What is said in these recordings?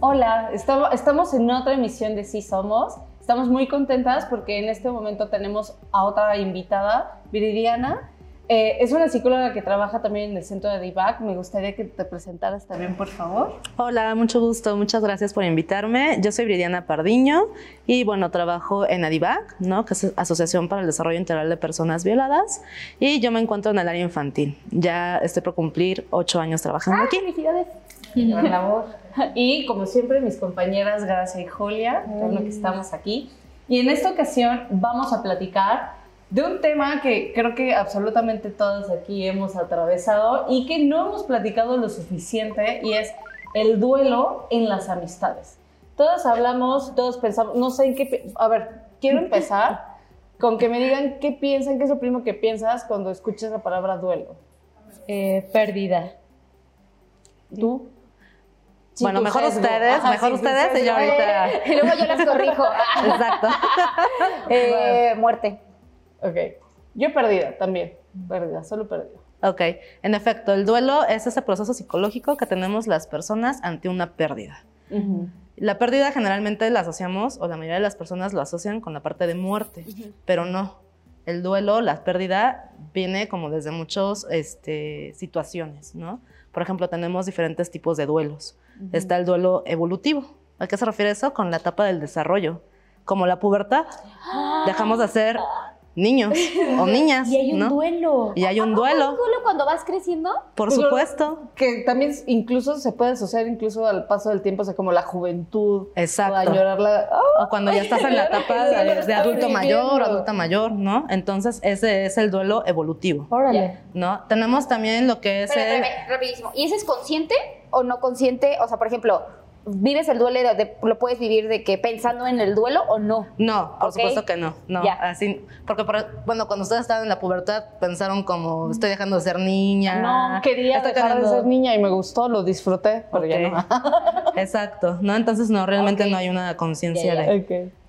Hola, estamos en otra emisión de Sí Somos. Estamos muy contentas porque en este momento tenemos a otra invitada, Viridiana. Eh, es una psicóloga que trabaja también en el centro de DIVAC. Me gustaría que te presentaras también, por favor. Hola, mucho gusto. Muchas gracias por invitarme. Yo soy Viridiana Pardiño y bueno, trabajo en ADIVAC, ¿no? que es Asociación para el Desarrollo Integral de Personas Violadas y yo me encuentro en el área infantil. Ya estoy por cumplir ocho años trabajando aquí. ¡Felicidades! Gran labor. Y como siempre, mis compañeras Gracia y Julia, con lo que estamos aquí. Y en esta ocasión vamos a platicar de un tema que creo que absolutamente todos aquí hemos atravesado y que no hemos platicado lo suficiente y es el duelo en las amistades. Todos hablamos, todos pensamos, no sé en qué... A ver, quiero empezar con que me digan qué piensan, qué es lo primero que piensas cuando escuchas la palabra duelo. Eh, pérdida. ¿Tú? bueno, mejor ustedes, Ajá, mejor sí, ustedes y yo ahorita. Y luego yo las corrijo. Exacto. Eh, muerte. Ok. Yo perdida también. Perdida, solo perdida. Ok, en efecto, el duelo es ese proceso psicológico que tenemos las personas ante una pérdida. La pérdida generalmente la asociamos, o la mayoría de las personas lo asocian con la parte de muerte, pero no. El duelo, la pérdida, viene como desde muchas este, situaciones, ¿no? Por ejemplo, tenemos diferentes tipos de duelos. Está el duelo evolutivo. ¿A qué se refiere eso? Con la etapa del desarrollo, como la pubertad. Dejamos de ser niños o niñas, Y hay un ¿no? duelo. Y hay un ¿Un duelo, duelo cuando vas creciendo? por Pero- supuesto. Que también incluso se puede asociar incluso al paso del tiempo, o sea, como la juventud. Exacto. O añorarla. ¡Ah! O cuando ya estás en la etapa de, adulto mayor, adulta mayor, ¿no? Entonces, ese es el duelo evolutivo, Órale. ¿no? Tenemos también lo que es Pero, el... rapidísimo. ¿Y ese es consciente o no consciente? O sea, por ejemplo, ¿vives el duelo? de- de- ¿Lo puedes vivir de que pensando en el duelo o no? No, por supuesto que no, no, así, porque, por- bueno, cuando ustedes estaban en la pubertad pensaron como, estoy dejando de ser niña. No, quería estoy dejar de teniendo- ser niña y me gustó, lo disfruté, pero ya no. Exacto, ¿no? Entonces, no, realmente no hay una conciencia de...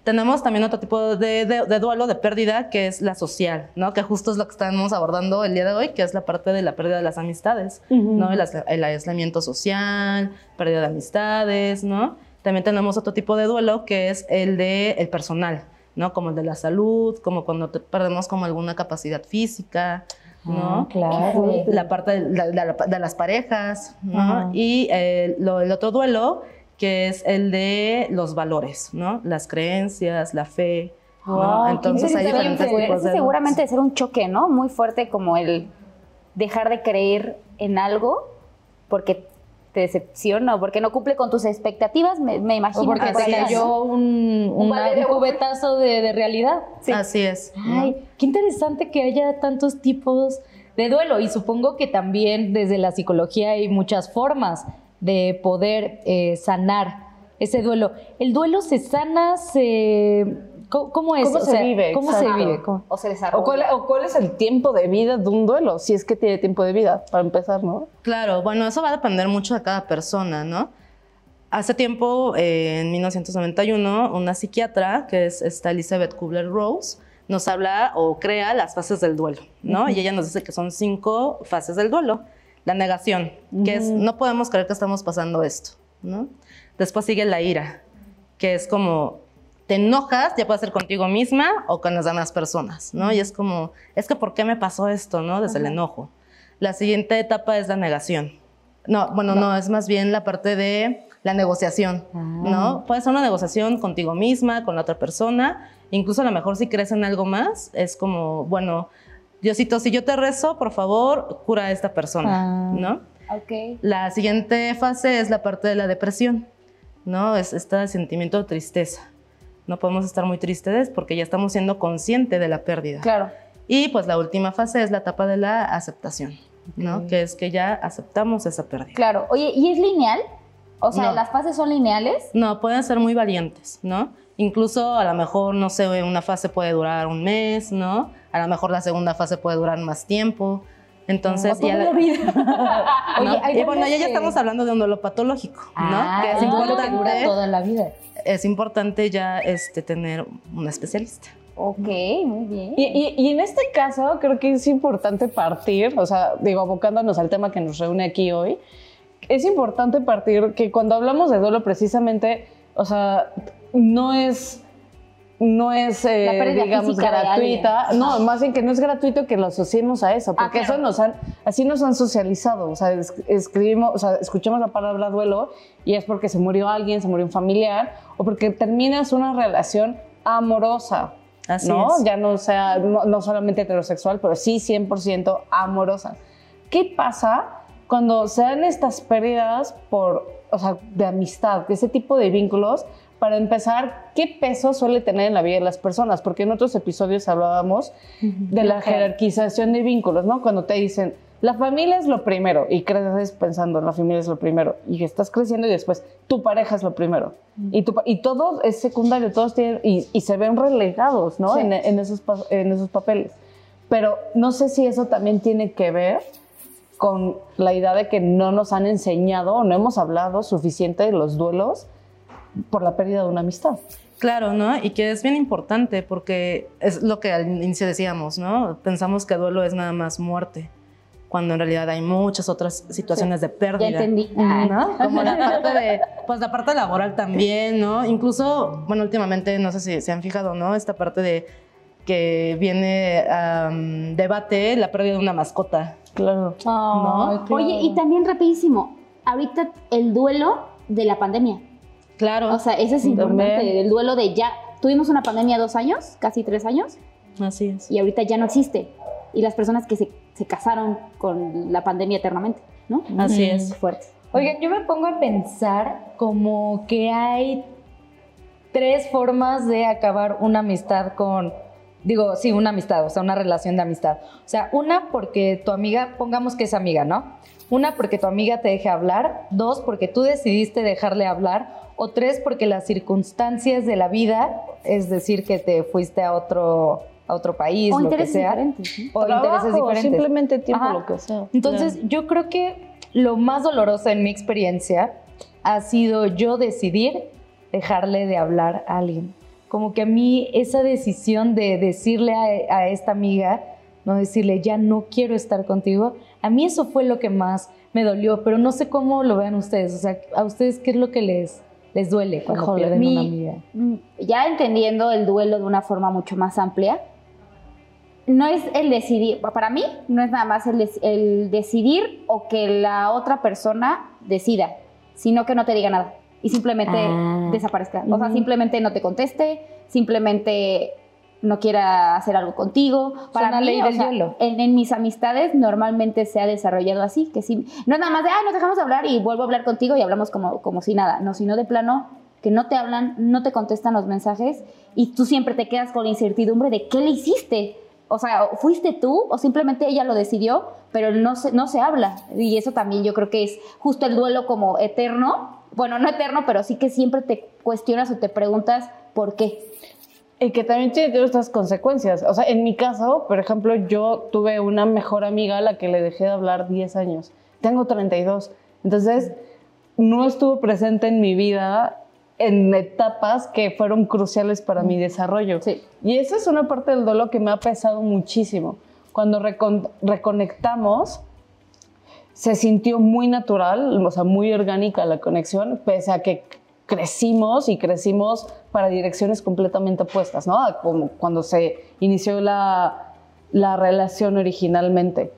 Tenemos también otro tipo de, de- de duelo, de pérdida, que es la social, ¿no? Que justo es lo que estamos abordando el día de hoy, que es la parte de la pérdida de las amistades, ¿no? El, el aislamiento social, pérdida de amistades, ¿no? También tenemos otro tipo de duelo, que es el de el personal, ¿no? Como el de la salud, como cuando te- perdemos como alguna capacidad física, ¿no? Claro. la parte de, la- de la- de las parejas, ¿no? Y eh, lo- el otro duelo, que es el de los valores, ¿no? Las creencias, la fe, ¿no? Wow, qué Entonces hay diferentes Ese tipos de seguramente de ser un choque, ¿no? Muy fuerte como el dejar de creer en algo porque te decepciona o porque no cumple con tus expectativas, me, me imagino. O porque que te cayó un, una- cubetazo de, de realidad. Así es. ¿no? Ay, qué interesante que haya tantos tipos de duelo y supongo que también desde la psicología hay muchas formas de poder eh, sanar ese duelo. ¿El duelo se sana? Se... ¿Cómo, cómo es? ¿Cómo O se sea, vive? ¿Cómo se vive? ¿Cómo? O se desarrolla. ¿O cuál, o cuál es el tiempo de vida de un duelo? Si es que tiene tiempo de vida, para empezar, ¿no? Claro, bueno, eso va a depender mucho de cada persona, ¿no? Hace tiempo, eh, en 1991, una psiquiatra, que es esta Elizabeth Kubler-Rose, nos habla o crea las fases del duelo, ¿no? Y ella nos dice que son cinco fases del duelo. La negación, que es no podemos creer que estamos pasando esto, ¿no? Después sigue la ira, que es como te enojas, ya puede ser contigo misma o con las demás personas, ¿no? Y es como, es que ¿por qué me pasó esto, no? Desde el enojo. La siguiente etapa es la negación. No, bueno, no, es más bien la parte de la negociación, ¿no? Puede ser una negociación contigo misma, con la otra persona, incluso a lo mejor si crees en algo más, es como, bueno, Diosito, si yo te rezo, por favor, cura a esta persona, Ah. ¿no? Ok. La siguiente fase es la parte de la depresión, ¿no? Es este sentimiento de tristeza. No podemos estar muy tristes porque ya estamos siendo conscientes de la pérdida. Claro. Y pues la última fase es la etapa de la aceptación, ¿no? Que es que ya aceptamos esa pérdida. Claro. Oye, ¿y es lineal? O sea, No. ¿las fases son lineales? No, pueden ser muy variantes, ¿no? Incluso a lo mejor, no sé, una fase puede durar un mes, ¿no? A lo mejor la segunda fase puede durar más tiempo. Entonces, Toda ya la vida. ¿no? Oye, y bueno, ya, ya estamos hablando de un duelo patológico, Ah, ¿no? Que es duelo que importante, dura toda la vida. es importante ya este, tener un especialista. Ok, muy bien. Y, y- y en este caso creo que es importante partir, o sea, digo, abocándonos al tema que nos reúne aquí hoy, es importante partir que cuando hablamos de duelo precisamente, o sea, no es... No es, eh, digamos, gratuita. No, más bien que no es gratuito que lo asociemos a eso, Ah, porque claro. eso nos han, así nos han socializado. O sea, es- escribimos, o sea, escuchamos la palabra duelo y es porque se murió alguien, se murió un familiar, o porque terminas una relación amorosa. Así ¿no? es. Ya no sea, no, no solamente heterosexual, pero sí 100% amorosa. ¿Qué pasa cuando se dan estas pérdidas por, o sea, de amistad, de ese tipo de vínculos? Para empezar, ¿qué peso suele tener en la vida de las personas? Porque en otros episodios hablábamos de la jerarquización de vínculos, ¿no? Cuando te dicen, la familia es lo primero, y creces pensando, la familia es lo primero, y que estás creciendo y después tu pareja es lo primero. Y, tu pa- y todo es secundario, todos tienen, y, y se ven relegados, ¿no? Sí. En, en esos, en esos papeles. Pero no sé si eso también tiene que ver con la idea de que no nos han enseñado o no hemos hablado suficiente de los duelos por la pérdida de una amistad. Claro, ¿no? Y que es bien importante porque es lo que al inicio decíamos, ¿no? Pensamos que duelo es nada más muerte, cuando en realidad hay muchas otras situaciones de pérdida. Ya entendí. ¿no? Como la parte de, pues la parte laboral también, ¿no? Incluso, bueno, últimamente, no sé si se han fijado, ¿no? Esta parte de que viene a debate la pérdida de una mascota. Claro. ¿No? Oye, y también rapidísimo, ahorita el duelo de la pandemia. Claro, O sea, ese es importante, También. el duelo de ya. Tuvimos una pandemia dos años, casi tres años, así es. y ahorita ya no existe. Y las personas que se, se casaron con la pandemia eternamente, ¿no? Así Es es. fuerte. Oigan, yo me pongo a pensar como que hay tres formas de acabar una amistad con, digo, sí, una amistad, o sea, una relación de amistad. O sea, una porque tu amiga, pongamos que es amiga, ¿no? Una porque tu amiga te deje hablar, dos porque tú decidiste dejarle hablar, o tres porque las circunstancias de la vida, es decir, que te fuiste a otro, a otro país, O lo que sea, diferentes, o intereses diferentes. Simplemente tiempo, Ajá. lo que sea. Entonces, yo creo que lo más doloroso en mi experiencia ha sido yo decidir dejarle de hablar a alguien. Como que a mí esa decisión de decirle a, a esta amiga, no decirle, ya no quiero estar contigo, a mí eso fue lo que más me dolió, pero no sé cómo lo vean ustedes. O sea, a ustedes, ¿qué es lo que les, les duele cuando Híjole, pierden mi- una amiga? Mm, Ya entendiendo el duelo de una forma mucho más amplia, no es el decidir, para mí no es nada más el, el decidir o que la otra persona decida, sino que no te diga nada y simplemente Ah. desaparezca. O sea, simplemente no te conteste, simplemente no quiera hacer algo contigo. Para una mí, ley o del sea, hielo. En, en mis amistades normalmente se ha desarrollado así, que sí, no es nada más de, ay, nos dejamos de hablar y vuelvo a hablar contigo y hablamos como, como si nada, no, sino de plano que no te hablan, no te contestan los mensajes y tú siempre te quedas con la incertidumbre de qué le hiciste. O sea, ¿o ¿fuiste tú o simplemente ella lo decidió, pero no se, no se habla? Y eso también yo creo que es justo el duelo como eterno. Bueno, no eterno, pero sí que siempre te cuestionas o te preguntas por qué. Y que también tiene todas estas consecuencias. O sea, en mi caso, por ejemplo, yo tuve una mejor amiga a la que le dejé de hablar 10 años. Tengo 32. Entonces, no estuvo presente en mi vida en etapas que fueron cruciales para mi desarrollo. Sí. Y esa es una parte del dolor que me ha pesado muchísimo. Cuando recon- reconectamos, se sintió muy natural, o sea, muy orgánica la conexión, pese a que crecimos y crecimos para direcciones completamente opuestas, ¿no? Como cuando se inició la, la relación originalmente.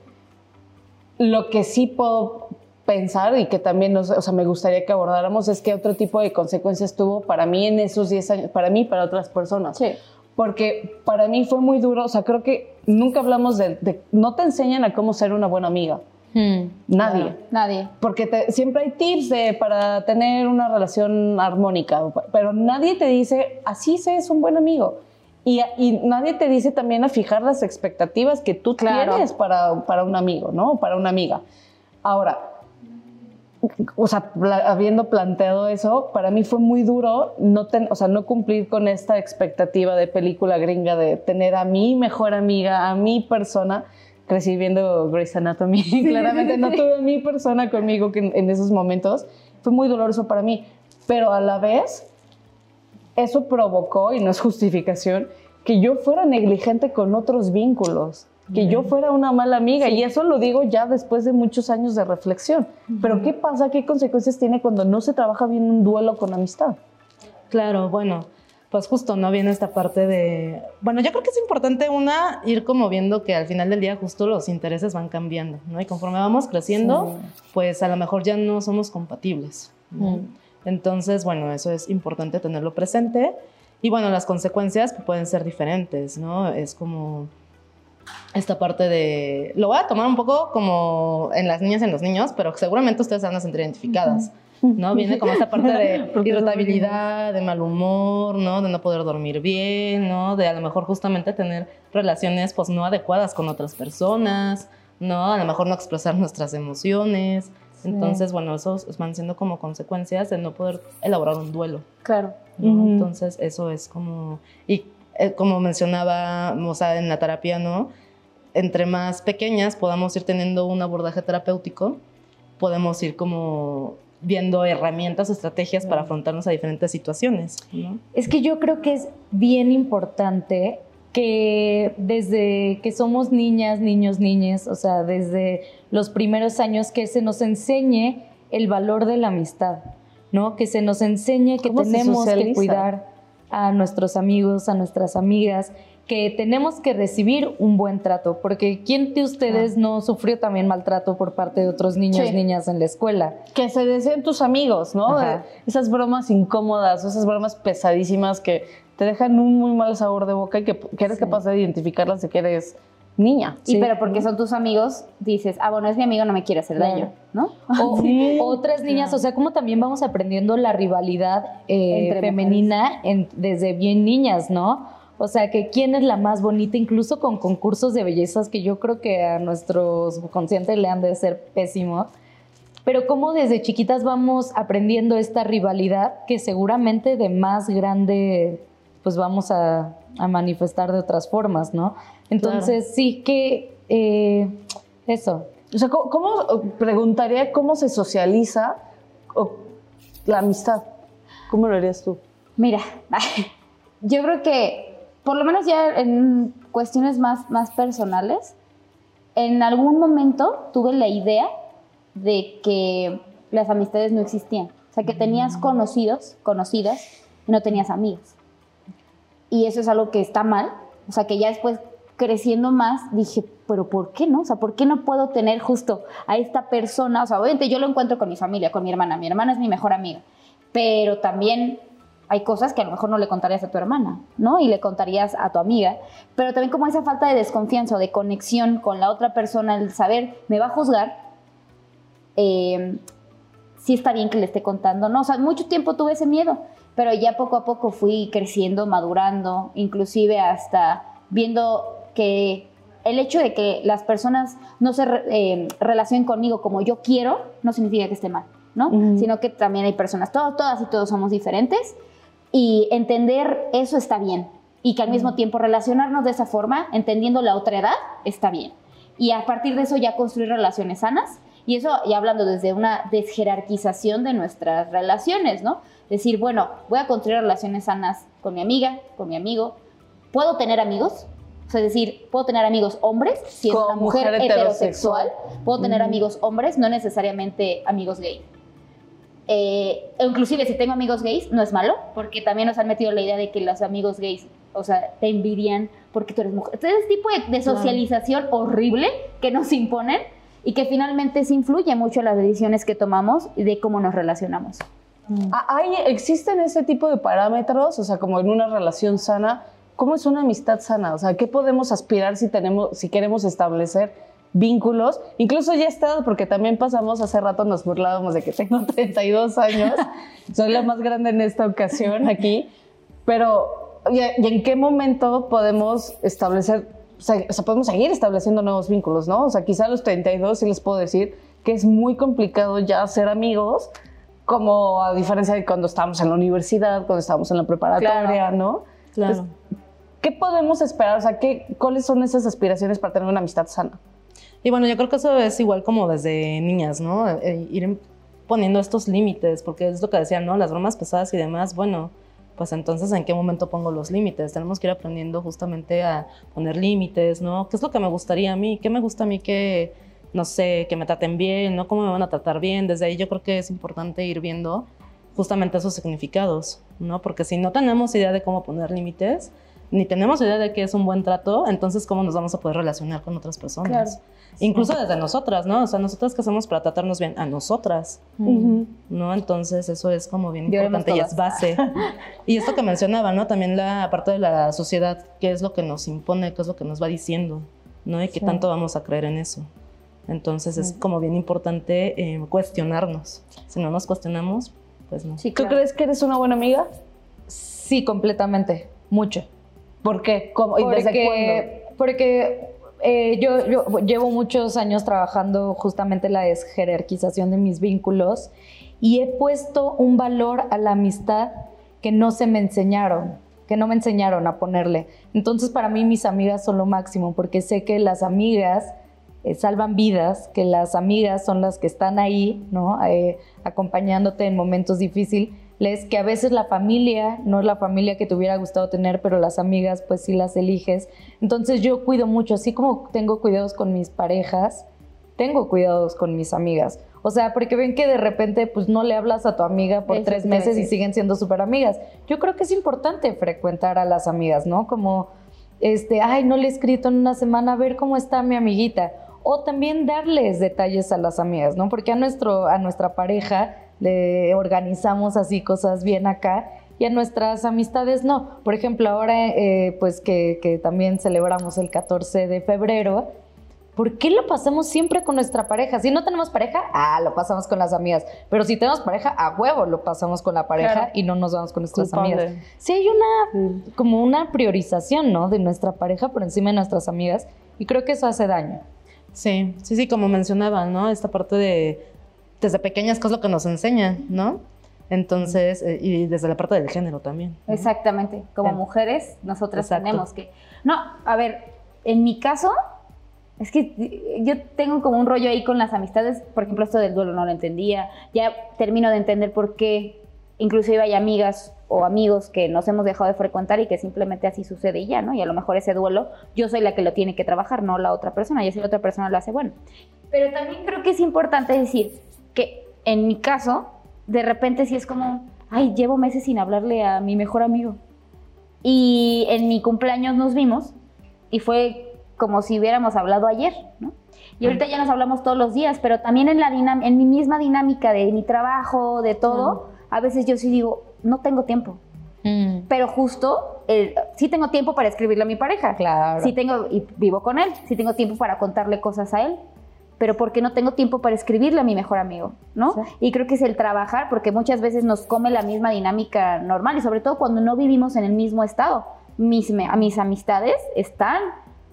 Lo que sí puedo pensar y que también nos, o sea, me gustaría que abordáramos es qué otro tipo de consecuencias tuvo para mí en esos 10 años, para mí y para otras personas. Sí. Porque para mí fue muy duro, o sea, creo que nunca hablamos de, de- no te enseñan a cómo ser una buena amiga, nadie. Nadie. Porque te- siempre hay tips de- para tener una relación armónica, pero nadie te dice, así se es un buen amigo. Y, y nadie te dice también a fijar las expectativas que tú Claro. tienes para, para un amigo, ¿no? Para una amiga. Ahora, o sea, habiendo planteado eso, para mí fue muy duro no, ten- o sea, no cumplir con esta expectativa de película gringa de tener a mi mejor amiga, a mi persona. Crecí viendo Grey's Anatomy, claramente no tuve a mi persona conmigo que en, en esos momentos. Fue muy doloroso para mí, pero a la vez eso provocó, y no es justificación, que yo fuera negligente con otros vínculos, que yo fuera una mala amiga. Y eso lo digo ya después de muchos años de reflexión. Pero ¿qué pasa? ¿Qué consecuencias tiene cuando no se trabaja bien un duelo con amistad? Claro, bueno, pues justo no viene esta parte de, bueno, yo creo que es importante una ir como viendo que al final del día justo los intereses van cambiando, ¿no? Y conforme vamos creciendo, pues a lo mejor ya no somos compatibles. ¿no? Mm. Entonces, bueno, eso es importante tenerlo presente. Y bueno, las consecuencias pueden ser diferentes, ¿no? Es como esta parte de, lo voy a tomar un poco como en las niñas y en los niños, pero seguramente ustedes van a sentir identificadas. ¿No? Viene como esta parte de irritabilidad, de mal humor, ¿no? De no poder dormir bien, ¿no? De a lo mejor justamente tener relaciones pues no adecuadas con otras personas, ¿no? A lo mejor no expresar nuestras emociones. Entonces, bueno, esos van siendo como consecuencias de no poder elaborar un duelo, Claro. Entonces, eso es como... Y eh, como mencionaba, o sea, en la terapia, ¿no? Entre más pequeñas podamos ir teniendo un abordaje terapéutico, podemos ir como viendo herramientas, estrategias para afrontarnos a diferentes situaciones, ¿no? Es que yo creo que es bien importante que desde que somos niñas, niños, niñas, o sea, desde los primeros años, que se nos enseñe el valor de la amistad, ¿no? Que se nos enseñe que ¿Cómo se tenemos que cuidar a nuestros amigos, a nuestras amigas, que tenemos que recibir un buen trato, porque ¿quién de ustedes no sufrió también maltrato por parte de otros niños, Sí. niñas en la escuela? Que se deseen tus amigos, ¿no? Ajá. Eh, Esas bromas incómodas, esas bromas pesadísimas que te dejan un muy mal sabor de boca y que, que eres Sí. capaz de identificarlas de que eres niña. Y Sí. pero porque son tus amigos, dices, ah, bueno, es mi amigo, no me quiere hacer Claro. daño, ¿no? O Sí. otras niñas, o sea, como también vamos aprendiendo la rivalidad eh, Entre femenina en- desde bien niñas, ¿no? O sea, que quién es la más bonita, incluso con concursos de bellezas que yo creo que a nuestro subconsciente le han de ser pésimo. Pero cómo desde chiquitas vamos aprendiendo esta rivalidad que seguramente de más grande pues vamos a, a manifestar de otras formas, ¿no? Entonces sí que eh, eso, O sea, ¿cómo, cómo- preguntaría cómo se socializa o, la amistad? ¿Cómo lo harías tú? Mira, yo creo que, por lo menos ya en cuestiones más, más personales, en algún momento tuve la idea de que las amistades no existían. O sea, que tenías conocidos, conocidas, y no tenías amigas. Y eso es algo que está mal. O sea, que ya después creciendo más dije, pero ¿por qué no? O sea, ¿por qué no puedo tener justo a esta persona? O sea, obviamente yo lo encuentro con mi familia, con mi hermana. Mi hermana es mi mejor amiga. Pero también hay cosas que a lo mejor no le contarías a tu hermana, ¿no? Y le contarías a tu amiga. Pero también como esa falta de desconfianza o de conexión con la otra persona, el saber, me va a juzgar, eh, sí está bien que le esté contando, ¿no? O sea, mucho tiempo tuve ese miedo, pero ya poco a poco fui creciendo, madurando, inclusive hasta viendo que el hecho de que las personas no se eh, relacionen conmigo como yo quiero, no significa que esté mal, ¿no? Ujú. Sino que también hay personas, todos, todas y todos somos diferentes, y entender eso está bien. Y que al mismo tiempo relacionarnos de esa forma, entendiendo la otra edad, está bien. Y a partir de eso ya construir relaciones sanas. Y eso ya hablando desde una desjerarquización de nuestras relaciones, ¿no? Decir, bueno, voy a construir relaciones sanas con mi amiga, con mi amigo. ¿Puedo tener amigos? O sea, es decir, puedo tener amigos hombres, si es una mujer, mujer heterosexual. heterosexual. Puedo tener amigos hombres, no necesariamente amigos gay. Eh, inclusive si tengo amigos gays, no es malo, porque también nos han metido la idea de que los amigos gays, o sea, te envidian porque tú eres mujer. Entonces, ese tipo de, de socialización horrible que nos imponen y que finalmente se influye mucho en las decisiones que tomamos y de cómo nos relacionamos. Ah, ¿Hay, ¿Existen ese tipo de parámetros? O sea, como en una relación sana, ¿cómo es una amistad sana? O sea, ¿qué podemos aspirar si, tenemos, si queremos establecer vínculos? Incluso ya estado, porque también pasamos, hace rato nos burlábamos de que tengo 32 años, soy la más grande en esta ocasión aquí, pero ¿y, y en qué momento podemos establecer, o sea, o sea, podemos seguir estableciendo nuevos vínculos, ¿no? O sea, quizá a los 32 sí les puedo decir que es muy complicado ya ser amigos, como a diferencia de cuando estábamos en la universidad, cuando estábamos en la preparatoria, Claro. ¿no? Claro. Entonces, ¿Qué podemos esperar? O sea, ¿qué, ¿cuáles son esas aspiraciones para tener una amistad sana? Y bueno, yo creo que eso es igual como desde niñas, ¿no? Eh, ir poniendo estos límites, porque es lo que decían, ¿no? Las bromas pesadas y demás, bueno, pues entonces en qué momento pongo los límites. Tenemos que ir aprendiendo justamente a poner límites, ¿no? ¿Qué es lo que me gustaría a mí? ¿Qué me gusta a mí que, no sé, que me traten bien, ¿no? ¿Cómo me van a tratar bien? Desde ahí yo creo que es importante ir viendo justamente esos significados, ¿no? Porque si no tenemos idea de cómo poner límites, ni tenemos idea de qué es un buen trato, entonces cómo nos vamos a poder relacionar con otras personas. Claro. Incluso desde nosotras, ¿no? O sea, nosotras qué hacemos para tratarnos bien a nosotras, ¿no? Entonces eso es como bien importante y es base. y esto que mencionaba, ¿no? También la parte de la sociedad, qué es lo que nos impone, qué es lo que nos va diciendo, ¿no? Y qué tanto vamos a creer en eso. Entonces es como bien importante eh, cuestionarnos. Si no nos cuestionamos, pues no. Sí, ¿Tú crees que eres una buena amiga? Sí, completamente. Mucho. ¿Por qué? ¿Cómo? ¿Y desde cuándo? Porque, porque eh, yo, yo llevo muchos años trabajando justamente la desjerarquización de mis vínculos y he puesto un valor a la amistad que no se me enseñaron, que no me enseñaron a ponerle. Entonces para mí mis amigas son lo máximo porque sé que las amigas eh, salvan vidas, que las amigas son las que están ahí, ¿no? Eh, acompañándote en momentos difíciles, que a veces la familia no es la familia que te hubiera gustado tener, pero las amigas pues sí las eliges. Entonces yo cuido mucho, así como tengo cuidados con mis parejas, tengo cuidados con mis amigas. O sea, porque ven que de repente pues no le hablas a tu amiga por Eso tres meses y siguen siendo súper amigas. Yo creo que es importante frecuentar a las amigas, ¿no? Como, este, ay, no le he escrito en una semana, a ver cómo está mi amiguita. O también darles detalles a las amigas, ¿no? Porque a, nuestro, a nuestra pareja le organizamos así cosas bien acá y a nuestras amistades no. Por ejemplo, ahora eh, pues que, que también celebramos el 14 de febrero, ¿por qué lo pasamos siempre con nuestra pareja? Si no tenemos pareja, ah, lo pasamos con las amigas. Pero si tenemos pareja, a huevo lo pasamos con la pareja Claro. y no nos vamos con nuestras Culpable. amigas. Sí hay una, como una priorización, ¿no? De nuestra pareja por encima de nuestras amigas y creo que eso hace daño. Sí, sí, sí, como mencionaba, ¿no? Esta parte de desde pequeñas, ¿qué es lo que nos enseñan, ¿no? Entonces, eh, y desde la parte del género también. ¿no? Exactamente. Como mujeres, nosotras Exacto. tenemos que. No, a ver, en mi caso, es que yo tengo como un rollo ahí con las amistades. Por ejemplo, esto del duelo no lo entendía. Ya termino de entender por qué, inclusive hay amigas o amigos que nos hemos dejado de frecuentar y que simplemente así sucede y ya, ¿no? Y a lo mejor ese duelo, yo soy la que lo tiene que trabajar, no la otra persona. Y si la otra persona lo hace, bueno. Pero también creo que es importante decir que en mi caso, de repente sí es como, ay, llevo meses sin hablarle a mi mejor amigo. Y en mi cumpleaños nos vimos y fue como si hubiéramos hablado ayer, ¿no? Y ahorita ya nos hablamos todos los días, pero también en, la en mi misma dinámica de mi trabajo, de todo, a veces yo sí digo, no tengo tiempo. Pero justo, eh, sí tengo tiempo para escribirle a mi pareja. Claro. Sí tengo, y vivo con él, sí tengo tiempo para contarle cosas a él, pero porque no tengo tiempo para escribirle a mi mejor amigo, ¿no? Sí. Y creo que es el trabajar, porque muchas veces nos come la misma dinámica normal, y sobre todo cuando no vivimos en el mismo estado. Mis, mis amistades están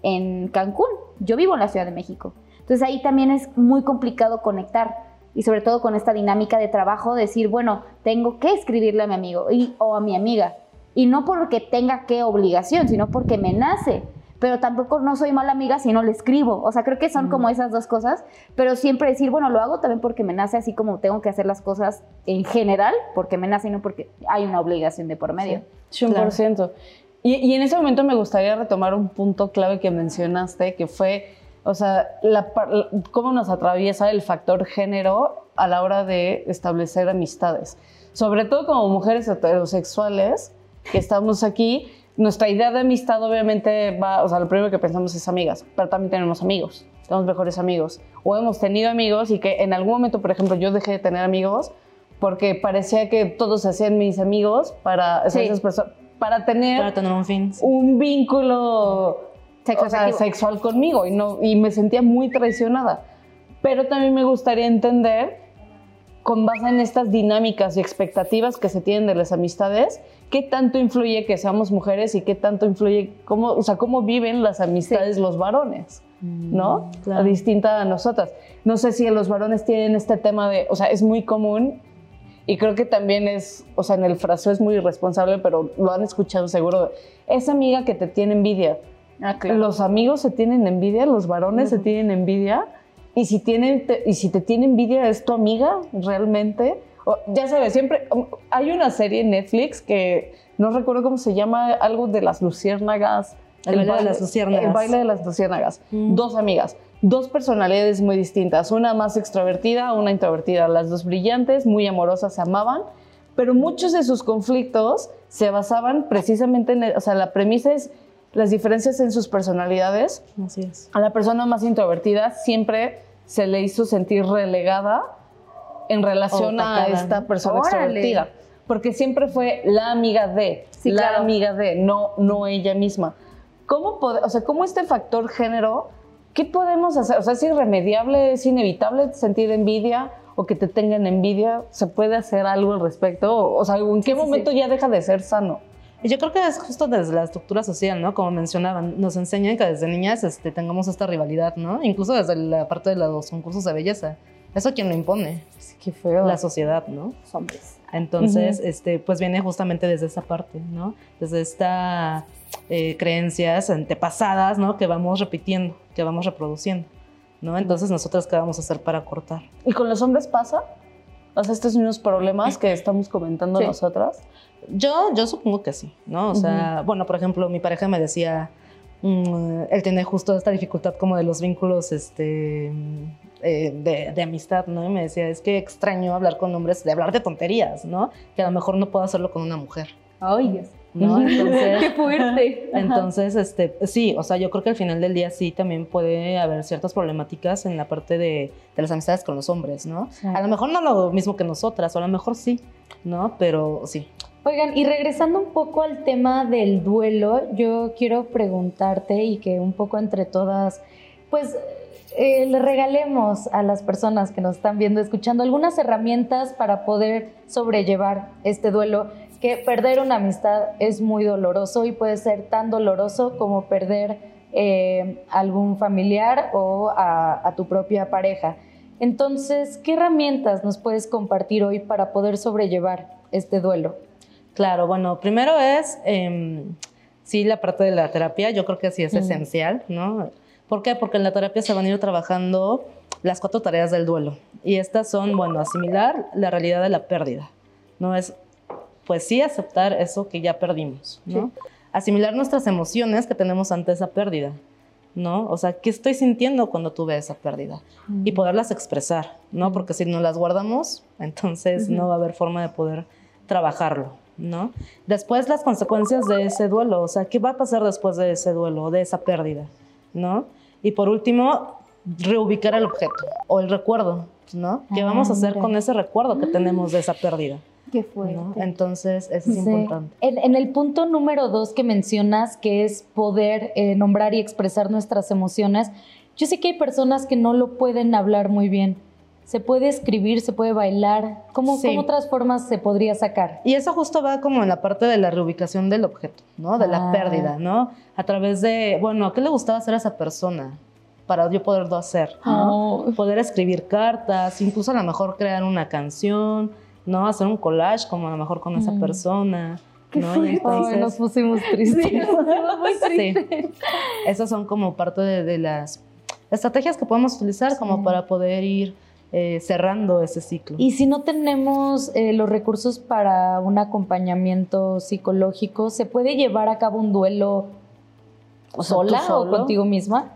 en Cancún, yo vivo en la Ciudad de México. Entonces ahí también es muy complicado conectar. Y sobre todo con esta dinámica de trabajo, decir, bueno, tengo que escribirle a mi amigo y, o a mi amiga. Y no porque tenga que obligación, sino porque me nace. Pero tampoco no soy mala amiga si no le escribo. O sea, creo que son como esas dos cosas. Pero siempre decir, bueno, lo hago también porque me nace, así como tengo que hacer las cosas en general, porque me nace y no porque hay una obligación de por medio. 100%. Y, y en ese momento me gustaría retomar un punto clave que mencionaste, que fue, o sea, la la- cómo nos atraviesa el factor género a la hora de establecer amistades. Sobre todo como mujeres heterosexuales que estamos aquí, nuestra idea de amistad obviamente va, o sea, lo primero que pensamos es amigas, pero también tenemos amigos, tenemos mejores amigos. O hemos tenido amigos y que en algún momento, por ejemplo, yo dejé de tener amigos porque parecía que todos se hacían mis amigos para, o sea, Sí. esas personas- para tener Para tener un fin. un vínculo o sea, sexual conmigo y, no, y me sentía muy traicionada. Pero también me gustaría entender, con base en estas dinámicas y expectativas que se tienen de las amistades, qué tanto influye que seamos mujeres y qué tanto influye cómo, o sea, cómo viven las amistades los varones, ¿no? claro. Distinta a nosotras. No sé si los varones tienen este tema de, o sea, es muy común y creo que también es, o sea, en el fraseo es muy irresponsable, pero lo han escuchado seguro. Esa amiga que te tiene envidia. Los amigos se tienen envidia, los varones se tienen envidia. Y si, tienen, te- y si te tiene envidia, ¿es tu amiga realmente? O- ya sabes, siempre um, hay una serie en Netflix que no recuerdo cómo se llama, algo de las luciérnagas. El baile de las luciérnagas. El baile de las luciérnagas. Mm. Dos amigas, dos personalidades muy distintas, una más extrovertida, una introvertida, las dos brillantes, muy amorosas, se amaban, pero muchos de sus conflictos se basaban precisamente en, o sea, la premisa es las diferencias en sus personalidades. Así es. A la persona más introvertida siempre se le hizo sentir relegada en relación a esta persona Órale. extrovertida. Porque siempre fue la amiga de, Sí, la claro. amiga de, no, no ella misma. ¿Cómo, pode- o sea, ¿Cómo este factor género, qué podemos hacer? O sea, ¿es irremediable, es inevitable sentir envidia o que te tengan envidia? ¿Se puede hacer algo al respecto? O sea, ¿en qué sí, momento ya deja de ser sano? Yo creo que es justo desde la estructura social, ¿no? Como mencionaban, nos enseñan que desde niñas este, tengamos esta rivalidad, ¿no? Incluso desde la parte de los concursos de belleza. Eso quien lo impone, Qué feo. la sociedad, ¿no? Los hombres. Entonces, este, pues viene justamente desde esa parte, ¿no? Desde esta eh, creencias antepasadas, ¿no? Que vamos repitiendo, que vamos reproduciendo, ¿no? Entonces, nosotros, ¿qué vamos a hacer para cortar? ¿Y con los hombres pasa? O sea, estos mismos problemas que estamos comentando Sí. nosotras. Yo, yo supongo que sí, ¿no? O sea, bueno, por ejemplo, mi pareja me decía, mm, él tiene justo esta dificultad como de los vínculos, este, eh, de, de amistad, ¿no? Y me decía, es que extraño hablar con hombres, de hablar de tonterías, ¿no? Que a lo mejor no puedo hacerlo con una mujer, Ay, Dios. ¿no? Entonces, Qué fuerte. entonces, este, sí, o sea, yo creo que al final del día sí también puede haber ciertas problemáticas en la parte de, de las amistades con los hombres, ¿no? Sí. A lo mejor no lo mismo que nosotras, o a lo mejor sí, ¿no? Pero sí. Oigan, y regresando un poco al tema del duelo, yo quiero preguntarte y que un poco entre todas, pues eh, le regalemos a las personas que nos están viendo, escuchando, algunas herramientas para poder sobrellevar este duelo, que perder una amistad es muy doloroso y puede ser tan doloroso como perder eh, algún familiar o a, a tu propia pareja. Entonces, ¿qué herramientas nos puedes compartir hoy para poder sobrellevar este duelo? Claro, bueno, primero es, em, sí, la parte de la terapia, yo creo que sí es esencial, ¿no? ¿Por qué? Porque en la terapia se van a ir trabajando las cuatro tareas del duelo. Y estas son, bueno, asimilar la realidad de la pérdida, ¿no? Es, pues sí, aceptar eso que ya perdimos, ¿no? Asimilar nuestras emociones que tenemos ante esa pérdida, ¿no? O sea, ¿qué estoy sintiendo cuando tuve esa pérdida? Y poderlas expresar, ¿no? Porque si no las guardamos, entonces no va a haber forma de poder trabajarlo, ¿no? Después las consecuencias de ese duelo, o sea, ¿qué va a pasar después de ese duelo, de esa pérdida, ¿no? Y por último, reubicar el objeto o el recuerdo, ¿no? ¿Qué Ah, vamos a hacer mira. con ese recuerdo que tenemos de esa pérdida? Qué fuerte. ¿no? Entonces, eso es Sí. importante. En, en el punto número dos que mencionas, que es poder eh, nombrar y expresar nuestras emociones, yo sé que hay personas que no lo pueden hablar muy bien. Se puede escribir, se puede bailar. ¿Cómo, Sí. cómo otras formas se podría sacar? Y eso justo va como en la parte de la reubicación del objeto, ¿no? De la Ah. pérdida, ¿no? A través de, bueno, ¿qué le gustaba hacer a esa persona? Para yo poderlo hacer, ¿no? Poder escribir cartas, incluso a lo mejor crear una canción, ¿no? Hacer un collage como a lo mejor con esa Mm. persona, Qué entonces- Ay, nos pusimos tristes. Sí. Esas son como parte de, de las estrategias que podemos utilizar como para poder ir eh, cerrando ese ciclo. Y si no tenemos eh, los recursos para un acompañamiento psicológico, ¿se puede llevar a cabo un duelo O sea, ¿tú sola o contigo misma?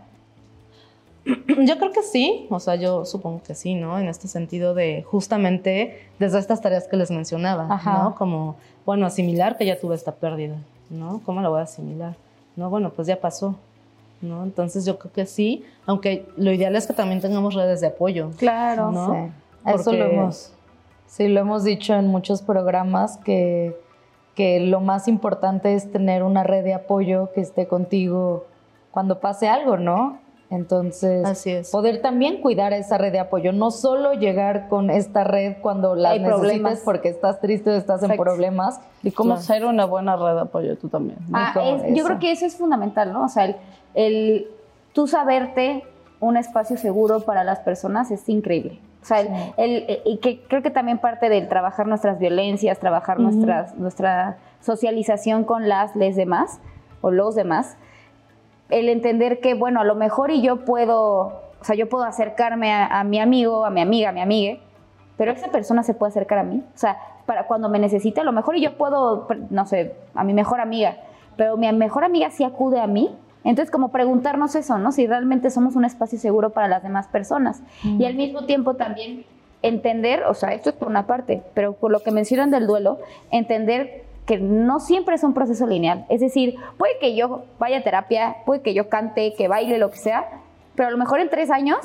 Yo creo que sí, o sea, yo supongo que sí, ¿no? En este sentido de justamente desde estas tareas que les mencionaba, Ajá. ¿no? Como, bueno, asimilar que ya tuve esta pérdida, ¿no? ¿Cómo la voy a asimilar? No, bueno, pues ya pasó, ¿no? Entonces yo creo que sí, aunque lo ideal es que también tengamos redes de apoyo. Claro. ¿no? Sí. Eso lo hemos, sí, lo hemos dicho en muchos programas que, que lo más importante es tener una red de apoyo que esté contigo cuando pase algo, ¿no? Entonces, Así es. poder también cuidar esa red de apoyo, no solo llegar con esta red cuando la Hay necesites problemas. porque estás triste o estás en problemas. Y cómo Claro. ser una buena red de apoyo tú también. ¿no? Ah, es- yo creo que eso es fundamental, ¿no? O sea, el, el tú saberte un espacio seguro para las personas es increíble. O sea, el- Sí. el- eh, y que creo que también parte del trabajar nuestras violencias, trabajar Ujú. nuestras, nuestra socialización con las, les demás o los demás, el entender que, bueno, a lo mejor y yo puedo, o sea, yo puedo acercarme a, a mi amigo, a mi amiga, a mi amigue, pero esa persona se puede acercar a mí. O sea, para cuando me necesite, a lo mejor yo puedo, no sé, a mi mejor amiga, pero mi mejor amiga sí acude a mí. Entonces, como preguntarnos eso, ¿no? Si realmente somos un espacio seguro para las demás personas. Y al mismo tiempo también entender, o sea, esto es por una parte, pero por lo que mencionan del duelo, entender que no siempre es un proceso lineal. Es decir, puede que yo vaya a terapia, puede que yo cante, que baile, lo que sea, pero a lo mejor en tres años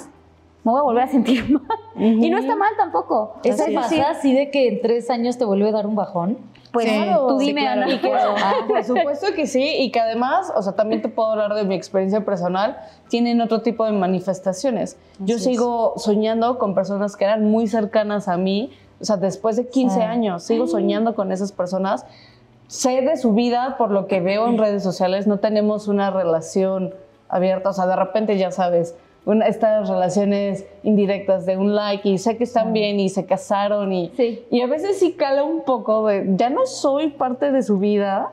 me voy a volver a sentir mal. Y no está mal tampoco. ¿Eso Es pasa decir, así de que en tres años te vuelve a dar un bajón? Pues Sí, tú sí, dime, claro. Ana. Que- ah, por supuesto que sí, y que además, o sea, también te puedo hablar de mi experiencia personal, tienen otro tipo de manifestaciones. Yo Así es. sigo soñando con personas que eran muy cercanas a mí, o sea, después de 15 Sí. años, sigo soñando con esas personas. Sé de su vida por lo que veo en redes sociales, no tenemos una relación abierta, o sea, de repente ya sabes, una- estas relaciones indirectas de un like y sé que están bien y se casaron y, Sí. y a veces sí cala un poco de, ya no soy parte de su vida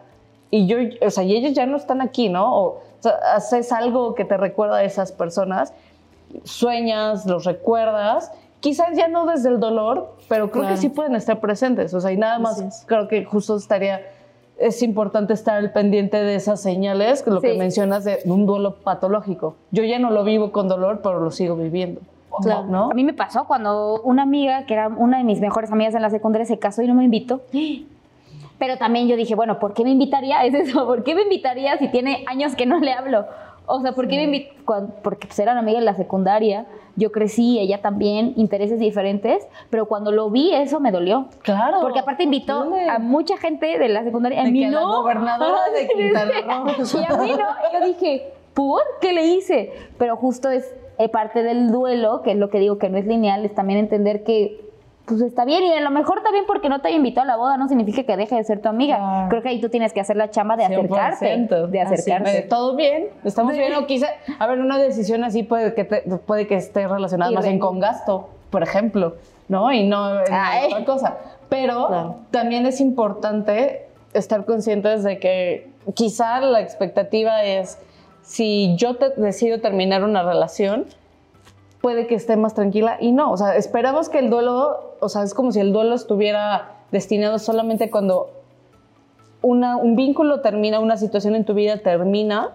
y yo, o sea, y ellos ya no están aquí, ¿no? O, o sea, haces algo que te recuerda a esas personas, sueñas, los recuerdas, quizás ya no desde el dolor, pero creo Claro. que sí pueden estar presentes, o sea, y nada más creo que justo estaría, es importante estar al pendiente de esas señales, lo que mencionas de un duelo patológico. Yo ya no lo vivo con dolor, pero lo sigo viviendo. Claro. ¿no? A mí me pasó cuando una amiga, que era una de mis mejores amigas en la secundaria, se casó y no me invitó. Pero también yo dije, bueno, ¿por qué me invitaría? Es eso, ¿por qué me invitaría si tiene años que no le hablo? O sea, ¿por qué me invit- cuan- Porque pues, era una amiga en la secundaria, yo crecí, ella también, intereses diferentes, pero cuando lo vi eso me dolió. Claro. Porque aparte invitó a mucha gente de la secundaria, a De mí que a la no. gobernadora de Quintana Roo. y a mí no. Yo dije, ¿por qué le hice? Pero justo es eh, parte del duelo, que es lo que digo que no es lineal, es también entender que pues está bien y a lo mejor también porque no te haya invitado a la boda no significa que deje de ser tu amiga. Creo que ahí tú tienes que hacer la chamba de acercarte, 100%. de acercarte. todo bien, estamos bien. O quizá, a ver, una decisión así puede que, te- puede que esté relacionada Y más bien con gasto, por ejemplo, ¿no? Y no en otra cosa. Pero también es importante estar conscientes de que quizá la expectativa es, si yo te- decido terminar una relación, puede que esté más tranquila y no, o sea, esperamos que el duelo, o sea, es como si el duelo estuviera destinado solamente cuando una- un vínculo termina, una situación en tu vida termina,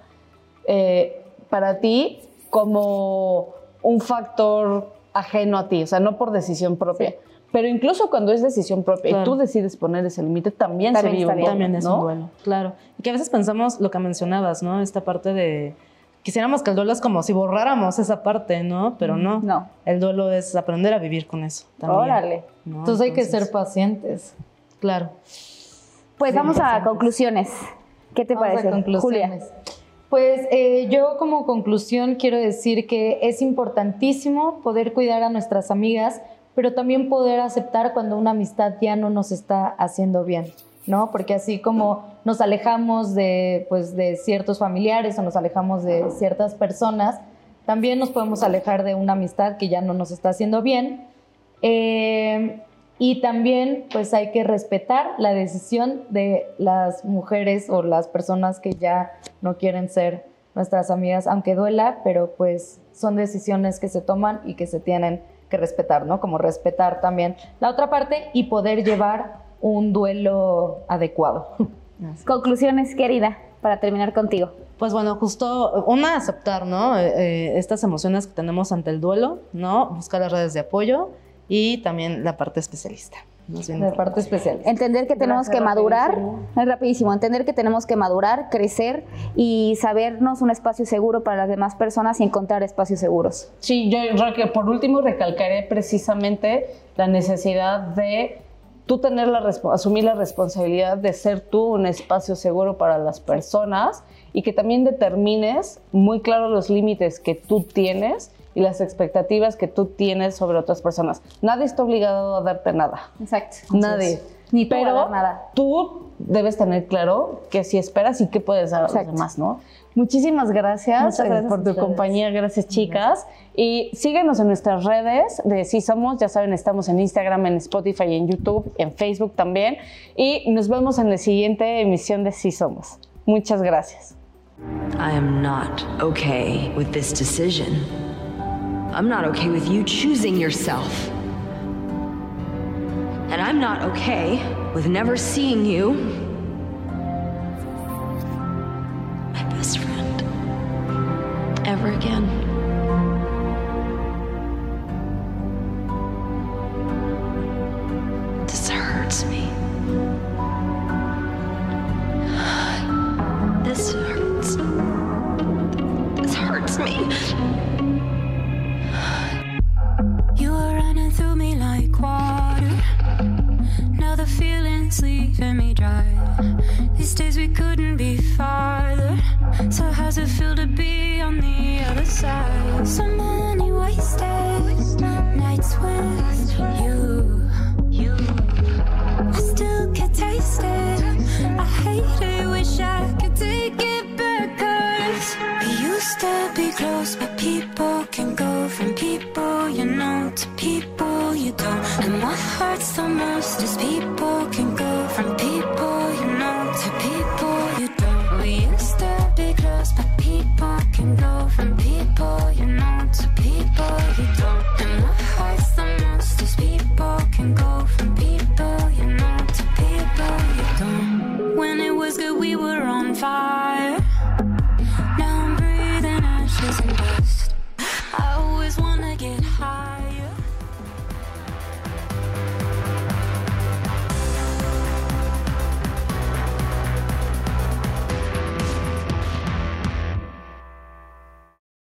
eh, para ti como un factor ajeno a ti, o sea, no por decisión propia. Sí. Pero incluso cuando es decisión propia y tú decides poner ese límite, también, También se vive está un duelo, También es ¿no? un duelo, claro. Y que a veces pensamos lo que mencionabas, ¿no? Esta parte de. Quisiéramos que el duelo es como si borráramos esa parte, ¿no? Pero no. No. El duelo es aprender a vivir con eso. También, Órale. ¿no? Entonces hay que ser pacientes. Claro. Pues Sí, vamos a conclusiones. ¿Qué te Vamos parece. Julia? Pues eh, yo como conclusión quiero decir que es importantísimo poder cuidar a nuestras amigas, pero también poder aceptar cuando una amistad ya no nos está haciendo bien, ¿no? Porque así como nos alejamos de, pues, de ciertos familiares o nos alejamos de ciertas personas, también nos podemos alejar de una amistad que ya no nos está haciendo bien. Eh, y también pues hay que respetar la decisión de las mujeres o las personas que ya no quieren ser nuestras amigas, aunque duela, pero pues son decisiones que se toman y que se tienen que respetar, ¿no? Como respetar también la otra parte y poder llevar un duelo adecuado. Conclusiones, querida, para terminar contigo. Pues bueno, justo una, aceptar, ¿no? Eh, eh, estas emociones que tenemos ante el duelo, ¿no? Buscar las redes de apoyo y también la parte especialista. importante. parte especial. Entender que tenemos Gracias, que madurar, rapidísimo. es rapidísimo, entender que tenemos que madurar, crecer y sabernos un espacio seguro para las demás personas y encontrar espacios seguros. Sí, yo creo que por último recalcaré precisamente la necesidad de tú tener la asumir la responsabilidad de ser tú un espacio seguro para las personas y que también determines muy claro los límites que tú tienes y las expectativas que tú tienes sobre otras personas. Nadie está obligado a darte nada. Exacto. Nadie. Ni tú a Pero dar nada. tú debes tener claro que si esperas y qué puedes dar a Exacto. los demás, ¿no? Muchísimas gracias, eh, por tu compañía, gracias chicas. Y síguenos en nuestras redes de sí Somos, ya saben, estamos en Instagram, en Spotify, en YouTube, en Facebook también. Y nos vemos en la siguiente emisión de Si Somos. Muchas gracias. I am not okay with this decision. I'm not okay with you choosing yourself. And I'm not okay with never seeing you ever again. This hurts me. This hurts. This hurts me. You are running through me like water. Now the feeling's leaving me dry. These days we couldn't be far. So how's it feel to be on the other side? Some